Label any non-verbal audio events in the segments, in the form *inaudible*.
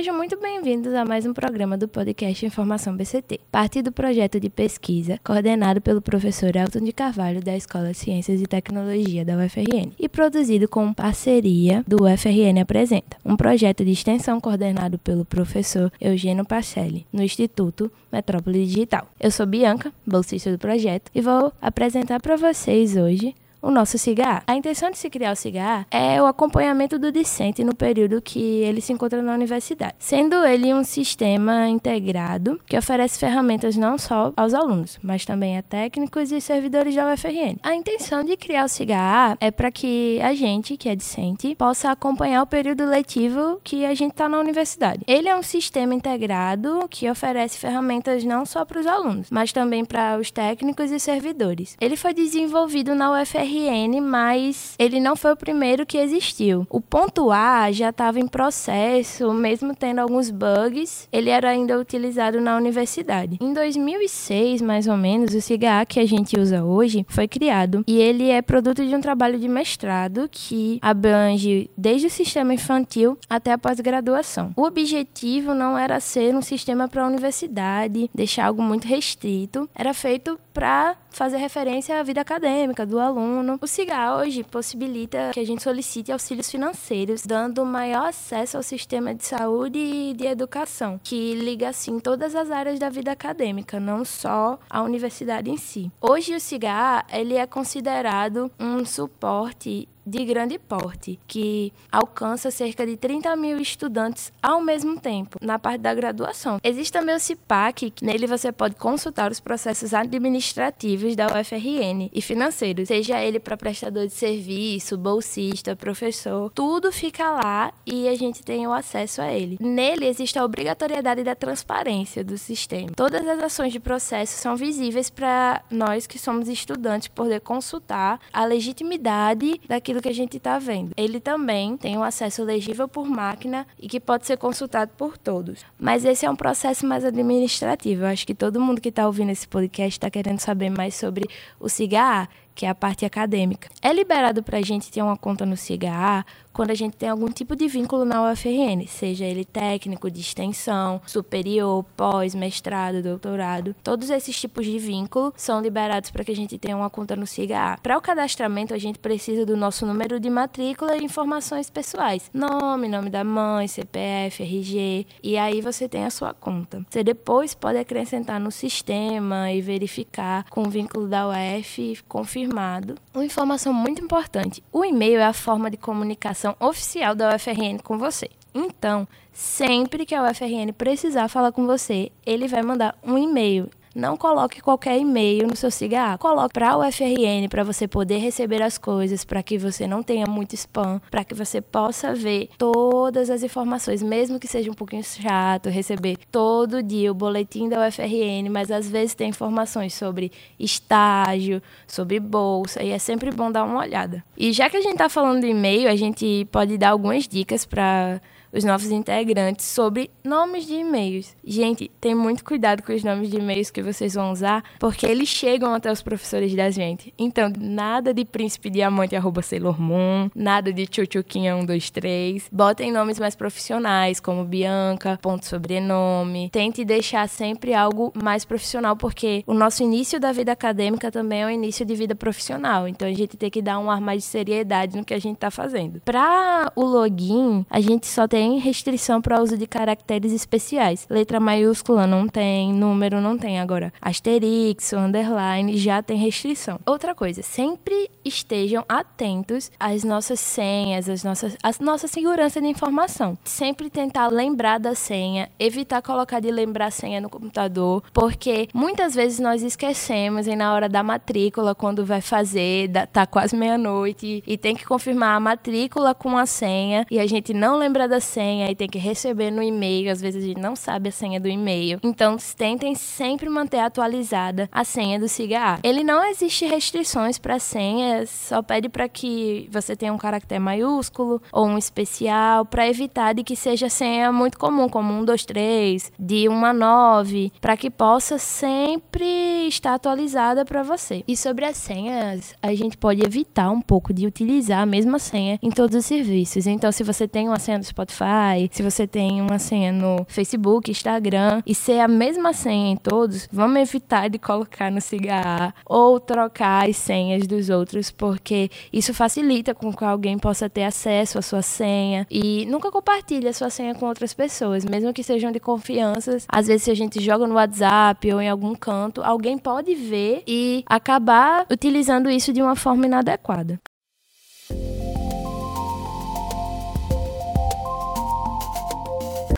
Sejam muito bem-vindos a mais um programa do podcast Informação BCT, parte do projeto de pesquisa coordenado pelo professor Elton de Carvalho da Escola de Ciências e Tecnologia da UFRN e produzido com parceria do UFRN Apresenta, um projeto de extensão coordenado pelo professor Eugênio Pacelli, no Instituto Metrópole Digital. Eu sou Bianca, bolsista do projeto, e vou apresentar para vocês hoje o nosso CIGA. A intenção de se criar o CIGA é o acompanhamento do discente no período que ele se encontra na universidade, sendo ele um sistema integrado que oferece ferramentas não só aos alunos, mas também a técnicos e servidores da UFRN. A intenção de criar o CIGA é para que a gente, que é discente, possa acompanhar o período letivo que a gente está na universidade. Ele é um sistema integrado que oferece ferramentas não só para os alunos, mas também para os técnicos e servidores. Ele foi desenvolvido na UFRN RN, mas ele não foi o primeiro que existiu. O ponto A já estava em processo, mesmo tendo alguns bugs, ele era ainda utilizado na universidade. Em 2006, mais ou menos, o CIGA que a gente usa hoje foi criado e ele é produto de um trabalho de mestrado que abrange desde o sistema infantil até a pós-graduação. O objetivo não era ser um sistema para a universidade, deixar algo muito restrito, era feito para fazer referência à vida acadêmica do aluno. O CIGA hoje possibilita que a gente solicite auxílios financeiros, dando maior acesso ao sistema de saúde e de educação, que liga assim todas as áreas da vida acadêmica, não só a universidade em si. Hoje o CIGA ele é considerado um suporte de grande porte, que alcança cerca de 30 mil estudantes ao mesmo tempo, na parte da graduação. Existe também o CIPAC, que nele você pode consultar os processos administrativos da UFRN e financeiros, seja ele para prestador de serviço, bolsista, professor, tudo fica lá e a gente tem o acesso a ele. Nele existe a obrigatoriedade da transparência do sistema. Todas as ações de processo são visíveis para nós que somos estudantes poder consultar a legitimidade daquilo aquilo que a gente está vendo. Ele também tem um acesso legível por máquina e que pode ser consultado por todos. Mas esse é um processo mais administrativo. Eu acho que todo mundo que está ouvindo esse podcast está querendo saber mais sobre o CIGA, que é a parte acadêmica. É liberado para a gente ter uma conta no CIGA quando a gente tem algum tipo de vínculo na UFRN, seja ele técnico, de extensão, superior, pós, mestrado, doutorado. Todos esses tipos de vínculo são liberados para que a gente tenha uma conta no SIGA. Para o cadastramento, a gente precisa do nosso número de matrícula e informações pessoais: nome, nome da mãe, CPF, RG, e aí você tem a sua conta. Você depois pode acrescentar no sistema e verificar com o vínculo da UF confirmado. Uma informação muito importante: o e-mail é a forma de comunicação comunicação oficial da UFRN com você. Então, sempre que a UFRN precisar falar com você, ele vai mandar um e-mail não coloque qualquer e-mail no seu cigarro. Coloque para o UFRN para você poder receber as coisas, para que você não tenha muito spam, para que você possa ver todas as informações, mesmo que seja um pouquinho chato receber todo dia o boletim da UFRN, mas às vezes tem informações sobre estágio, sobre bolsa, e é sempre bom dar uma olhada. E já que a gente está falando de e-mail, a gente pode dar algumas dicas para os novos integrantes sobre nomes de e-mails. Gente, tem muito cuidado com os nomes de e-mails que vocês vão usar, porque eles chegam até os professores da gente. Então, nada de príncipe diamante arroba Sailor Moon, nada de tchutchuquinha 123. Botem nomes mais profissionais, como Bianca, ponto sobrenome. Tente deixar sempre algo mais profissional, porque o nosso início da vida acadêmica também é o início de vida profissional. Então, a gente tem que dar um ar mais de seriedade no que a gente está fazendo. Para o login, a gente só tem tem restrição para uso de caracteres especiais. Letra maiúscula não tem, número não tem. Agora, asterix, underline já tem restrição. Outra coisa, sempre estejam atentos às nossas senhas, às nossas, à nossa segurança de informação. Sempre tentar lembrar da senha, evitar colocar de lembrar senha no computador, porque muitas vezes nós esquecemos e na hora da matrícula, quando vai fazer, tá quase meia-noite e tem que confirmar a matrícula com a senha e a gente não lembra da senha e tem que receber no e-mail. Às vezes a gente não sabe a senha do e-mail. Então, tentem sempre manter atualizada a senha do SIGA. Ele não existe restrições para senha, só pede para que você tenha um caractere maiúsculo ou um especial para evitar de que seja senha muito comum, como 1, 2, 3, de 1 a 9, para que possa sempre estar atualizada para você. E sobre as senhas, a gente pode evitar um pouco de utilizar a mesma senha em todos os serviços. Então, se você tem uma senha do Spotify, Spotify, se você tem uma senha no Facebook, Instagram e ser a mesma senha em todos, vamos evitar de colocar no cigarro ou trocar as senhas dos outros, porque isso facilita com que alguém possa ter acesso à sua senha e nunca compartilhe a sua senha com outras pessoas, mesmo que sejam de confiança. Às vezes se a gente joga no WhatsApp ou em algum canto, alguém pode ver e acabar utilizando isso de uma forma inadequada.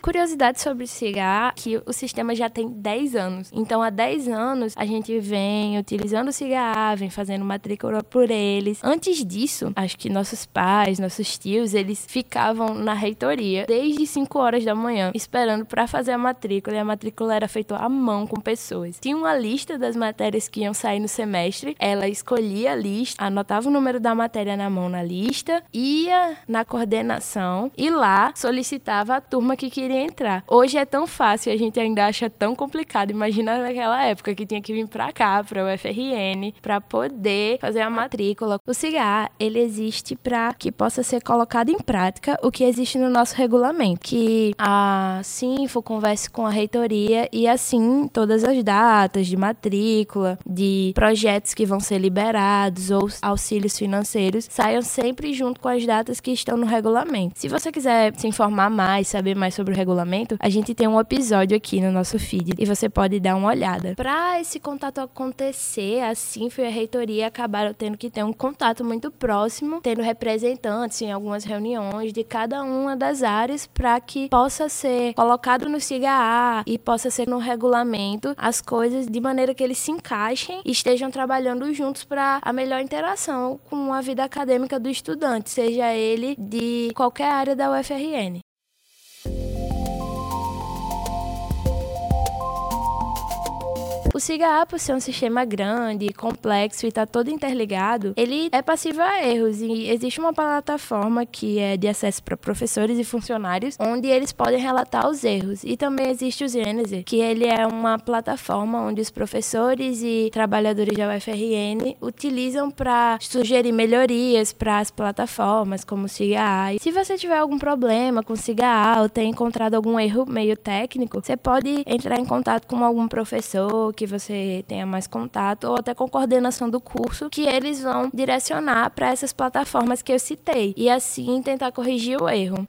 Curiosidade sobre o cigarro, que o sistema já tem 10 anos. Então, há 10 anos, a gente vem utilizando o cigarro, vem fazendo matrícula por eles. Antes disso, acho que nossos pais, nossos tios, eles ficavam na reitoria desde 5 horas da manhã, esperando para fazer a matrícula. E a matrícula era feita à mão com pessoas. Tinha uma lista das matérias que iam sair no semestre. Ela escolhia a lista, anotava o número da matéria na mão na lista, ia na coordenação e lá solicitava a turma que queria queria entrar. Hoje é tão fácil, a gente ainda acha tão complicado. Imagina naquela época que tinha que vir para cá, para o UFRN, para poder fazer a matrícula. O CIGA, ele existe para que possa ser colocado em prática o que existe no nosso regulamento, que a Sinfo converse com a reitoria e assim todas as datas de matrícula, de projetos que vão ser liberados ou auxílios financeiros saiam sempre junto com as datas que estão no regulamento. Se você quiser se informar mais, saber mais sobre o regulamento, a gente tem um episódio aqui no nosso feed e você pode dar uma olhada. Para esse contato acontecer, assim foi a reitoria acabaram tendo que ter um contato muito próximo, tendo representantes em algumas reuniões de cada uma das áreas para que possa ser colocado no CIGA e possa ser no regulamento as coisas de maneira que eles se encaixem e estejam trabalhando juntos para a melhor interação com a vida acadêmica do estudante, seja ele de qualquer área da UFRN. O SIGA, por ser um sistema grande, complexo e está todo interligado, ele é passível a erros e existe uma plataforma que é de acesso para professores e funcionários, onde eles podem relatar os erros. E também existe o Genesis, que ele é uma plataforma onde os professores e trabalhadores da UFRN utilizam para sugerir melhorias para as plataformas, como o SIGA. E se você tiver algum problema com o SIGA ou ter encontrado algum erro meio técnico, você pode entrar em contato com algum professor que você tenha mais contato ou até com coordenação do curso que eles vão direcionar para essas plataformas que eu citei e assim tentar corrigir o erro.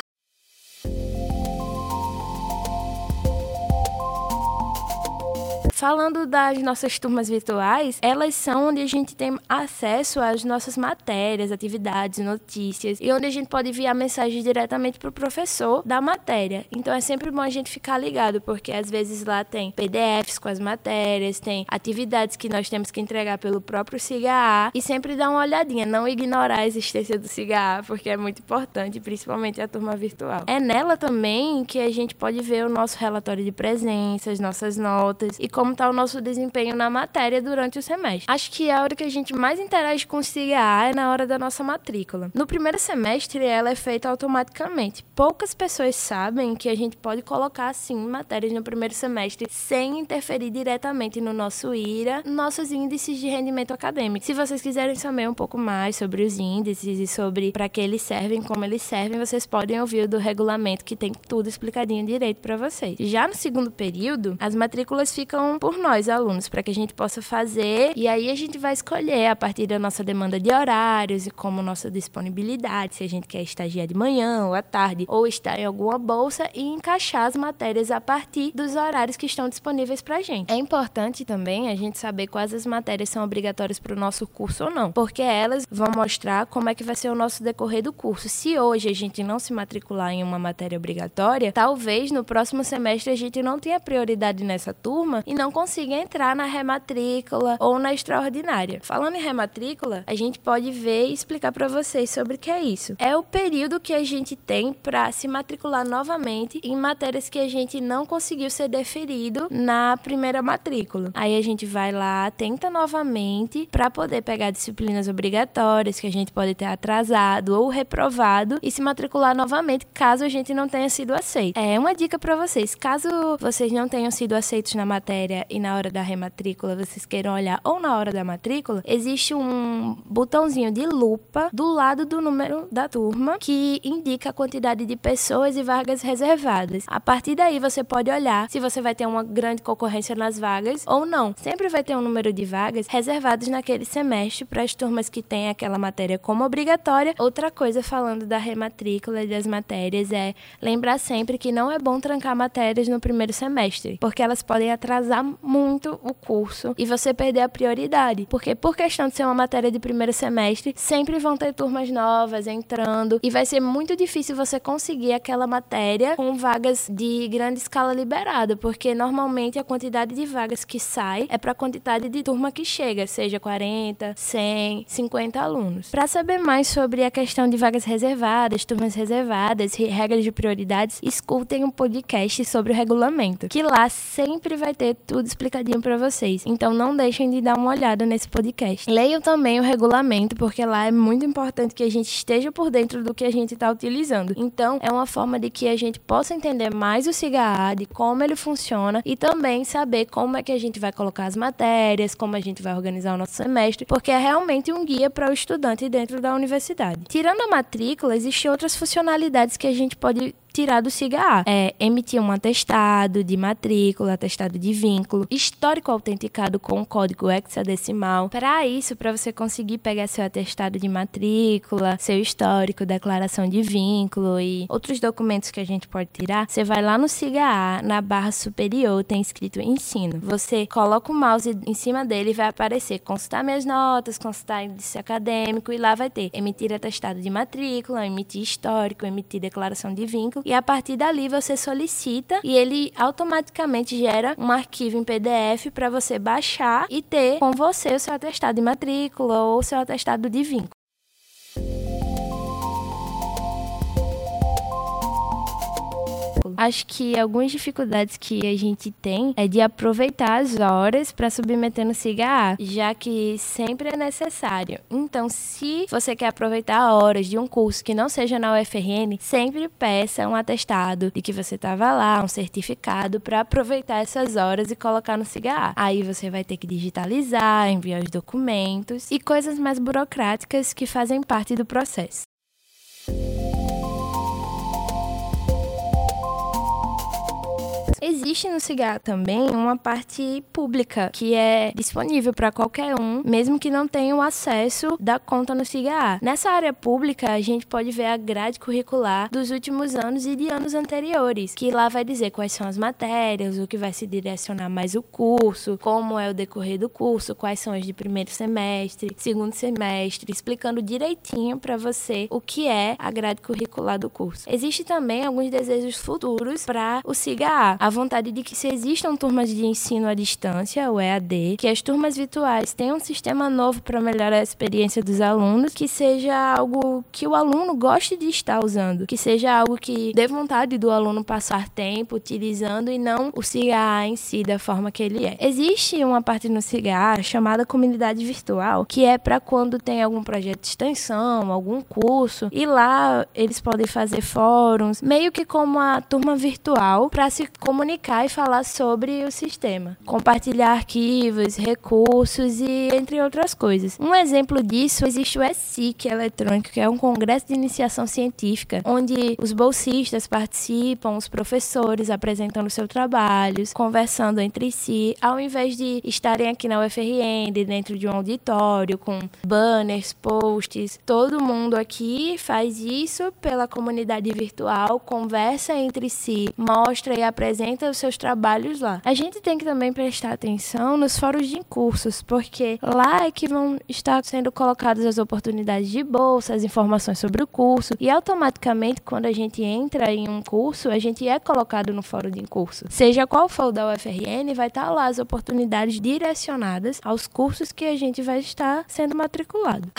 Falando das nossas turmas virtuais, elas são onde a gente tem acesso às nossas matérias, atividades, notícias e onde a gente pode enviar mensagens diretamente para o professor da matéria. Então é sempre bom a gente ficar ligado, porque às vezes lá tem PDFs com as matérias, tem atividades que nós temos que entregar pelo próprio SIGA e sempre dar uma olhadinha, não ignorar a existência do SIGA, porque é muito importante, principalmente a turma virtual. É nela também que a gente pode ver o nosso relatório de presenças, nossas notas e como está o nosso desempenho na matéria durante o semestre. Acho que a hora que a gente mais interage com o CIGA é na hora da nossa matrícula. No primeiro semestre, ela é feita automaticamente. Poucas pessoas sabem que a gente pode colocar, assim, matérias no primeiro semestre sem interferir diretamente no nosso IRA, nossos índices de rendimento acadêmico. Se vocês quiserem saber um pouco mais sobre os índices e sobre para que eles servem, como eles servem, vocês podem ouvir o do regulamento que tem tudo explicadinho direito para vocês. Já no segundo período, as matrículas ficam por nós, alunos, para que a gente possa fazer e aí a gente vai escolher a partir da nossa demanda de horários e como nossa disponibilidade, se a gente quer estagiar de manhã ou à tarde ou estar em alguma bolsa e encaixar as matérias a partir dos horários que estão disponíveis para a gente. É importante também a gente saber quais as matérias são obrigatórias para o nosso curso ou não, porque elas vão mostrar como é que vai ser o nosso decorrer do curso. Se hoje a gente não se matricular em uma matéria obrigatória, talvez no próximo semestre a gente não tenha prioridade nessa turma e não consiga entrar na rematrícula ou na extraordinária. Falando em rematrícula, a gente pode ver e explicar para vocês sobre o que é isso. É o período que a gente tem para se matricular novamente em matérias que a gente não conseguiu ser deferido na primeira matrícula. Aí a gente vai lá, tenta novamente para poder pegar disciplinas obrigatórias que a gente pode ter atrasado ou reprovado e se matricular novamente caso a gente não tenha sido aceito. É uma dica para vocês, caso vocês não tenham sido aceitos na matéria matéria e na hora da rematrícula vocês queiram olhar ou na hora da matrícula, existe um botãozinho de lupa do lado do número da turma que indica a quantidade de pessoas e vagas reservadas. A partir daí você pode olhar se você vai ter uma grande concorrência nas vagas ou não. Sempre vai ter um número de vagas reservadas naquele semestre para as turmas que têm aquela matéria como obrigatória. Outra coisa falando da rematrícula e das matérias é lembrar sempre que não é bom trancar matérias no primeiro semestre, porque elas podem atrasar muito o curso e você perder a prioridade. Porque por questão de ser uma matéria de primeiro semestre, sempre vão ter turmas novas entrando e vai ser muito difícil você conseguir aquela matéria com vagas de grande escala liberada, porque normalmente a quantidade de vagas que sai é para a quantidade de turma que chega, seja 40, 100, 50 alunos. Para saber mais sobre a questão de vagas reservadas, turmas reservadas e regras de prioridades, escutem um podcast sobre o regulamento, que lá sempre vai ter tudo explicadinho para vocês. Então não deixem de dar uma olhada nesse podcast. Leiam também o regulamento, porque lá é muito importante que a gente esteja por dentro do que a gente está utilizando. Então é uma forma de que a gente possa entender mais o SIGA de como ele funciona e também saber como é que a gente vai colocar as matérias, como a gente vai organizar o nosso semestre, porque é realmente um guia para o estudante dentro da universidade. Tirando a matrícula, existem outras funcionalidades que a gente pode tirar do SIGA É emitir um atestado de matrícula, atestado de vínculo, histórico autenticado com código hexadecimal. Para isso, para você conseguir pegar seu atestado de matrícula, seu histórico, declaração de vínculo e outros documentos que a gente pode tirar, você vai lá no SIGA na barra superior, tem escrito ensino. Você coloca o mouse em cima dele e vai aparecer consultar minhas notas, consultar índice acadêmico e lá vai ter emitir atestado de matrícula, emitir histórico, emitir declaração de vínculo e a partir dali você solicita e ele automaticamente gera um arquivo em PDF para você baixar e ter com você o seu atestado de matrícula ou o seu atestado de vínculo. Acho que algumas dificuldades que a gente tem é de aproveitar as horas para submeter no SIGA já que sempre é necessário. Então, se você quer aproveitar horas de um curso que não seja na UFRN, sempre peça um atestado de que você estava lá, um certificado para aproveitar essas horas e colocar no SIGA. Aí você vai ter que digitalizar, enviar os documentos e coisas mais burocráticas que fazem parte do processo. Existe no Cigar também uma parte pública que é disponível para qualquer um, mesmo que não tenha o acesso da conta no Cigar. Nessa área pública, a gente pode ver a grade curricular dos últimos anos e de anos anteriores, que lá vai dizer quais são as matérias, o que vai se direcionar mais o curso, como é o decorrer do curso, quais são as de primeiro semestre, segundo semestre, explicando direitinho para você o que é a grade curricular do curso. Existe também alguns desejos futuros para o Cigar. A vontade de que se existam turmas de ensino à distância, o EAD, que as turmas virtuais tenham um sistema novo para melhorar a experiência dos alunos, que seja algo que o aluno goste de estar usando, que seja algo que dê vontade do aluno passar tempo utilizando e não o CIGA em si da forma que ele é. Existe uma parte no CIGA chamada comunidade virtual, que é para quando tem algum projeto de extensão, algum curso, e lá eles podem fazer fóruns, meio que como a turma virtual para se comunicar comunicar e falar sobre o sistema, compartilhar arquivos, recursos e entre outras coisas. Um exemplo disso existe o ESIC eletrônico, que é um congresso de iniciação científica, onde os bolsistas participam, os professores apresentando seus trabalhos, conversando entre si, ao invés de estarem aqui na UFRN, dentro de um auditório com banners, posts. Todo mundo aqui faz isso pela comunidade virtual, conversa entre si, mostra e apresenta apresenta os seus trabalhos lá. A gente tem que também prestar atenção nos fóruns de cursos, porque lá é que vão estar sendo colocadas as oportunidades de bolsa, as informações sobre o curso, e automaticamente, quando a gente entra em um curso, a gente é colocado no fórum de curso. Seja qual for o da UFRN, vai estar lá as oportunidades direcionadas aos cursos que a gente vai estar sendo matriculado.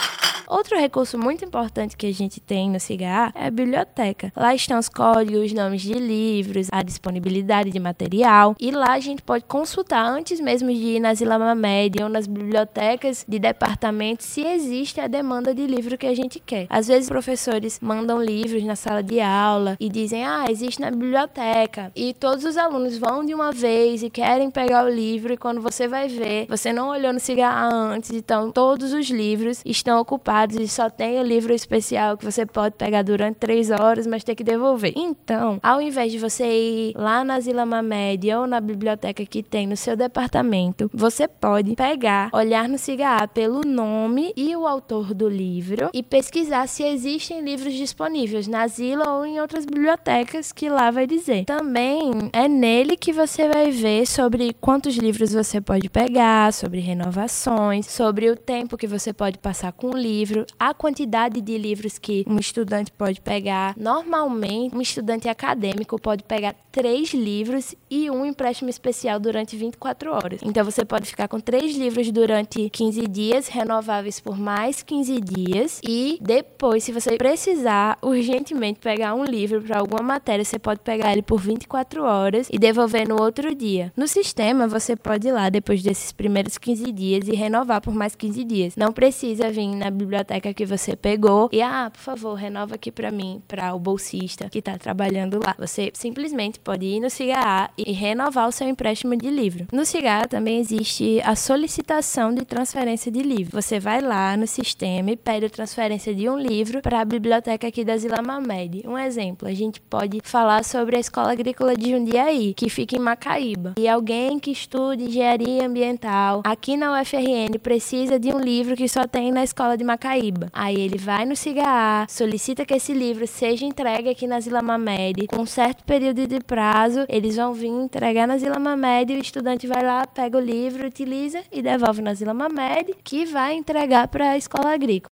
Outro recurso muito importante que a gente tem no CIGA é a biblioteca. Lá estão os códigos, nomes de livros, a disponibilidade de material e lá a gente pode consultar antes mesmo de ir nas Ilamamed ou nas bibliotecas de departamento se existe a demanda de livro que a gente quer. Às vezes professores mandam livros na sala de aula e dizem: "Ah, existe na biblioteca". E todos os alunos vão de uma vez e querem pegar o livro e quando você vai ver, você não olhou no cigarro antes, então todos os livros estão ocupados e só tem o livro especial que você pode pegar durante três horas, mas tem que devolver. Então, ao invés de você ir lá na Zila Mamed ou na biblioteca que tem no seu departamento, você pode pegar, olhar no cigarro pelo nome e o autor do livro e pesquisar se existem livros disponíveis na Zila ou em outras bibliotecas que lá vai dizer. Também é nele que você vai ver sobre quantos livros você pode pegar, sobre renovações, sobre o tempo que você pode passar com o livro, a quantidade de livros que um estudante pode pegar. Normalmente, um estudante acadêmico pode pegar três livros e um empréstimo especial durante 24 horas. Então, você pode ficar com três livros durante 15 dias, renováveis por mais 15 dias, e depois, se você precisar urgentemente pegar um livro para alguma matéria, você pode pegar ele por 24 horas e devolver no outro dia. No sistema, você pode ir lá depois desses primeiros 15 dias e renovar por mais 15 dias. Não precisa vir na biblioteca que você pegou e, ah, por favor, renova aqui para mim, para o bolsista que está trabalhando lá. Você simplesmente pode ir no CIGA e renovar o seu empréstimo de livro. No CIGA também existe a solicitação de transferência de livro. Você vai lá no sistema e pede a transferência de um livro para a biblioteca aqui da Zila Mamed. Um exemplo, a gente pode falar sobre a Escola Agrícola de Jundiaí, que fica em Macaíba. E alguém que estude engenharia ambiental aqui na UFRN precisa de um livro que só tem na escola de Macaíba. Aí ele vai no CIGA, solicita que esse livro seja entregue aqui na Zila Mamed com um certo período de prazo. Eles vão vir entregar na Zila Mamed o estudante vai lá, pega o livro, utiliza e devolve na Zila Mamed, que vai entregar para a escola agrícola.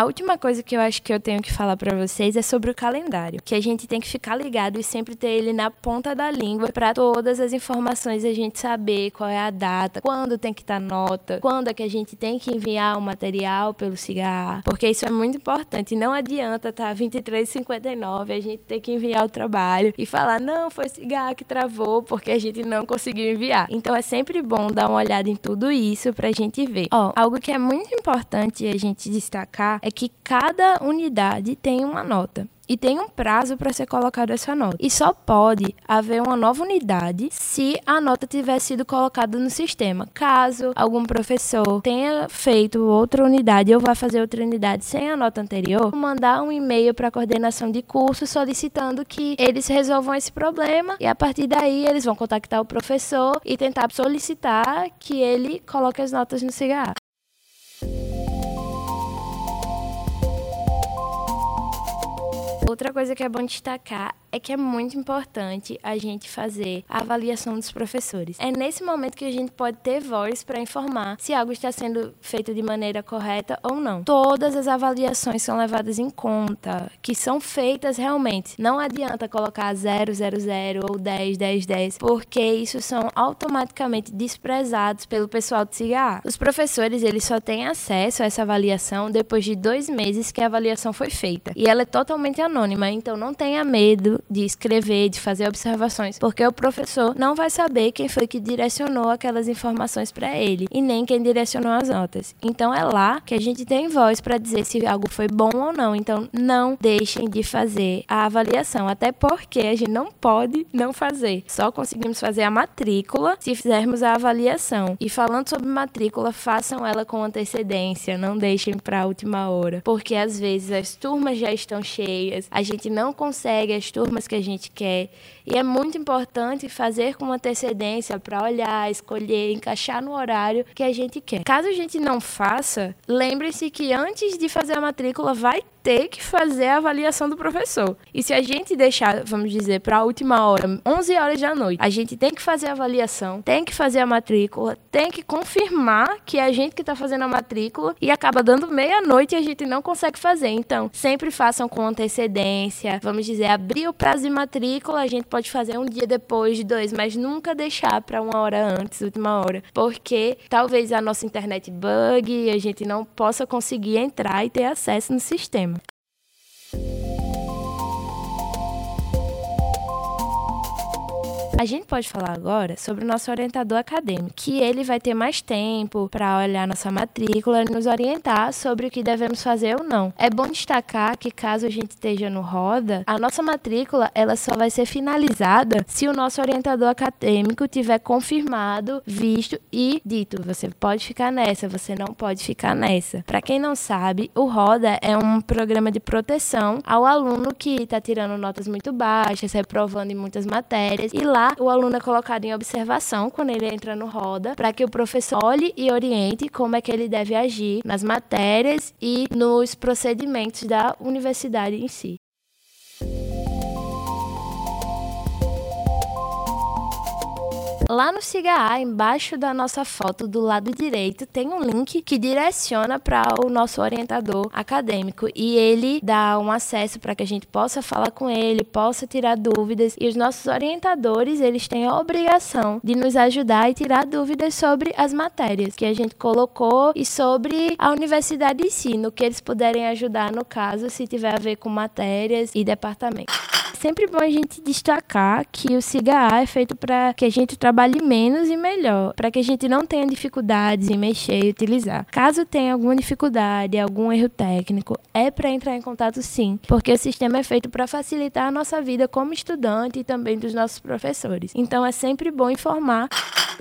A última coisa que eu acho que eu tenho que falar para vocês é sobre o calendário, que a gente tem que ficar ligado e sempre ter ele na ponta da língua para todas as informações a gente saber qual é a data, quando tem que estar tá nota, quando é que a gente tem que enviar o material pelo cigarro, porque isso é muito importante. Não adianta tá 23,59 a gente ter que enviar o trabalho e falar não foi cigarro que travou porque a gente não conseguiu enviar. Então é sempre bom dar uma olhada em tudo isso para a gente ver. Ó, algo que é muito importante a gente destacar é que cada unidade tem uma nota e tem um prazo para ser colocada essa nota. E só pode haver uma nova unidade se a nota tiver sido colocada no sistema. Caso algum professor tenha feito outra unidade ou vá fazer outra unidade sem a nota anterior, mandar um e-mail para a coordenação de curso solicitando que eles resolvam esse problema e a partir daí eles vão contactar o professor e tentar solicitar que ele coloque as notas no CIGA. Outra coisa que é bom destacar é que é muito importante a gente fazer a avaliação dos professores. É nesse momento que a gente pode ter voz para informar se algo está sendo feito de maneira correta ou não. Todas as avaliações são levadas em conta, que são feitas realmente. Não adianta colocar 000 ou 10, 10, 10, porque isso são automaticamente desprezados pelo pessoal de CIGA. Os professores, eles só têm acesso a essa avaliação depois de dois meses que a avaliação foi feita. E ela é totalmente anônima, então não tenha medo de escrever, de fazer observações, porque o professor não vai saber quem foi que direcionou aquelas informações para ele e nem quem direcionou as notas. Então é lá que a gente tem voz para dizer se algo foi bom ou não. Então não deixem de fazer a avaliação, até porque a gente não pode não fazer. Só conseguimos fazer a matrícula se fizermos a avaliação. E falando sobre matrícula, façam ela com antecedência, não deixem para a última hora, porque às vezes as turmas já estão cheias, a gente não consegue as turmas turmas que a gente quer. E é muito importante fazer com antecedência para olhar, escolher, encaixar no horário que a gente quer. Caso a gente não faça, lembre-se que antes de fazer a matrícula vai ter que fazer a avaliação do professor. E se a gente deixar, vamos dizer, para a última hora, 11 horas da noite, a gente tem que fazer a avaliação, tem que fazer a matrícula, tem que confirmar que é a gente que está fazendo a matrícula e acaba dando meia-noite e a gente não consegue fazer. Então, sempre façam com antecedência. Vamos dizer, abrir o prazo de matrícula, a gente pode fazer um dia depois de dois, mas nunca deixar para uma hora antes, última hora, porque talvez a nossa internet bug e a gente não possa conseguir entrar e ter acesso no sistema. A gente pode falar agora sobre o nosso orientador acadêmico, que ele vai ter mais tempo para olhar nossa matrícula e nos orientar sobre o que devemos fazer ou não. É bom destacar que caso a gente esteja no roda, a nossa matrícula ela só vai ser finalizada se o nosso orientador acadêmico tiver confirmado, visto e dito, você pode ficar nessa, você não pode ficar nessa. Para quem não sabe, o roda é um programa de proteção ao aluno que está tirando notas muito baixas, reprovando em muitas matérias e lá o aluno é colocado em observação quando ele entra no roda, para que o professor olhe e oriente como é que ele deve agir nas matérias e nos procedimentos da universidade em si. Lá no Siga embaixo da nossa foto, do lado direito, tem um link que direciona para o nosso orientador acadêmico e ele dá um acesso para que a gente possa falar com ele, possa tirar dúvidas. E os nossos orientadores, eles têm a obrigação de nos ajudar e tirar dúvidas sobre as matérias que a gente colocou e sobre a universidade em si, no que eles puderem ajudar no caso, se tiver a ver com matérias e departamentos sempre bom a gente destacar que o SIGA é feito para que a gente trabalhe menos e melhor, para que a gente não tenha dificuldades em mexer e utilizar. Caso tenha alguma dificuldade, algum erro técnico, é para entrar em contato sim, porque o sistema é feito para facilitar a nossa vida como estudante e também dos nossos professores. Então é sempre bom informar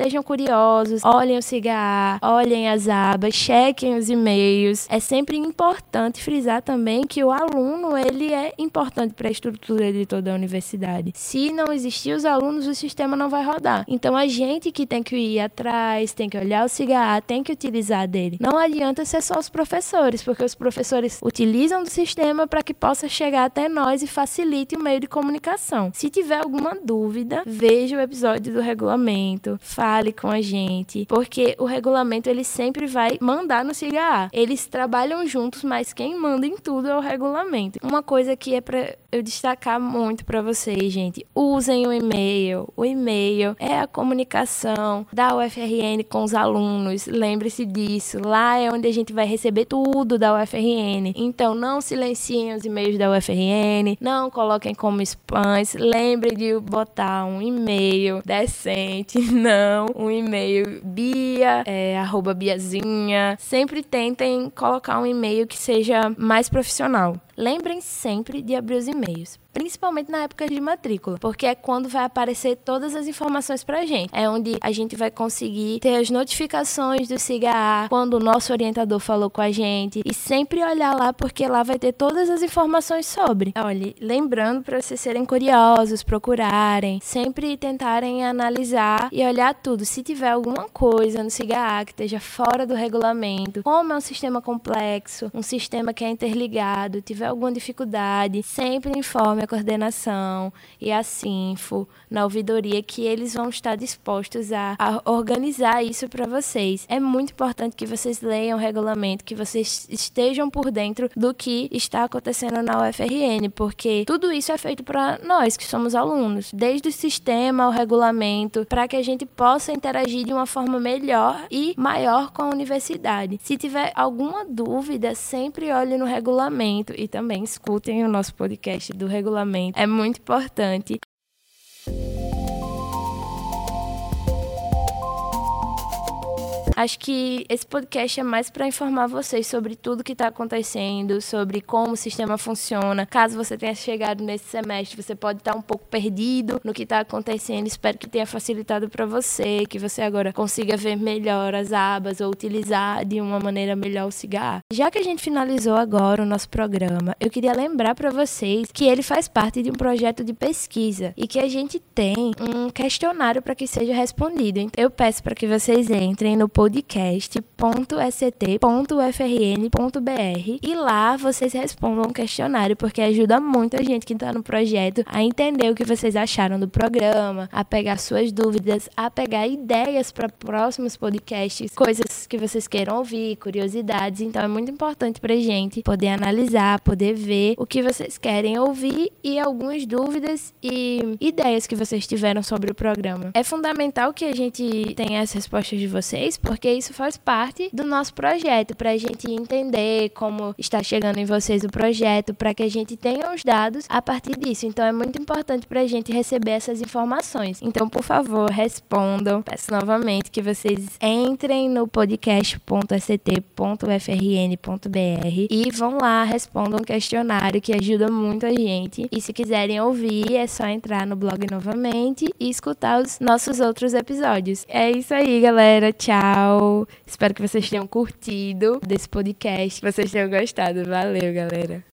Sejam curiosos, olhem o cigarro, olhem as abas, chequem os e-mails. É sempre importante frisar também que o aluno ele é importante para a estrutura de toda a universidade. Se não existir os alunos, o sistema não vai rodar. Então a gente que tem que ir atrás, tem que olhar o cigarro, tem que utilizar dele. Não adianta ser só os professores, porque os professores utilizam do sistema para que possa chegar até nós e facilite o meio de comunicação. Se tiver alguma dúvida, veja o episódio do regulamento, fale com a gente, porque o regulamento ele sempre vai mandar no CIGA. Eles trabalham juntos, mas quem manda em tudo é o regulamento. Uma coisa que é para eu destacar muito para vocês, gente, usem o e-mail. O e-mail é a comunicação da UFRN com os alunos. Lembre-se disso. Lá é onde a gente vai receber tudo da UFRN. Então não silenciem os e-mails da UFRN, não coloquem como spams. Lembre de botar um e-mail decente, *laughs* não, um e-mail bia, é, arroba biazinha. Sempre tentem colocar um e-mail que seja mais profissional. Lembrem sempre de abrir os e-mails principalmente na época de matrícula, porque é quando vai aparecer todas as informações pra gente. É onde a gente vai conseguir ter as notificações do SIGA quando o nosso orientador falou com a gente e sempre olhar lá porque lá vai ter todas as informações sobre. Olha, lembrando para vocês serem curiosos, procurarem, sempre tentarem analisar e olhar tudo. Se tiver alguma coisa no SIGA que esteja fora do regulamento, como é um sistema complexo, um sistema que é interligado, tiver alguma dificuldade, sempre informe a coordenação e a Sinfo na ouvidoria que eles vão estar dispostos a, a organizar isso para vocês. É muito importante que vocês leiam o regulamento, que vocês estejam por dentro do que está acontecendo na UFRN, porque tudo isso é feito para nós que somos alunos, desde o sistema ao regulamento, para que a gente possa interagir de uma forma melhor e maior com a universidade. Se tiver alguma dúvida, sempre olhe no regulamento e também escutem o nosso podcast do regulamento regulamento é muito importante. Acho que esse podcast é mais para informar vocês sobre tudo que está acontecendo, sobre como o sistema funciona. Caso você tenha chegado nesse semestre, você pode estar tá um pouco perdido no que está acontecendo. Espero que tenha facilitado para você, que você agora consiga ver melhor as abas ou utilizar de uma maneira melhor o cigarro. Já que a gente finalizou agora o nosso programa, eu queria lembrar para vocês que ele faz parte de um projeto de pesquisa e que a gente tem um questionário para que seja respondido. Então, eu peço para que vocês entrem no podcast podcast.sct.frn.br e lá vocês respondam um questionário, porque ajuda muito a gente que está no projeto a entender o que vocês acharam do programa, a pegar suas dúvidas, a pegar ideias para próximos podcasts, coisas que vocês queiram ouvir, curiosidades. Então é muito importante para gente poder analisar, poder ver o que vocês querem ouvir e algumas dúvidas e ideias que vocês tiveram sobre o programa. É fundamental que a gente tenha as respostas de vocês, porque isso faz parte do nosso projeto, para a gente entender como está chegando em vocês o projeto, para que a gente tenha os dados a partir disso. Então é muito importante para a gente receber essas informações. Então, por favor, respondam. Peço novamente que vocês entrem no podcast.sct.frn.br e vão lá, respondam um questionário que ajuda muito a gente. E se quiserem ouvir, é só entrar no blog novamente e escutar os nossos outros episódios. É isso aí, galera. Espero que vocês tenham curtido desse podcast, que vocês tenham gostado. Valeu, galera.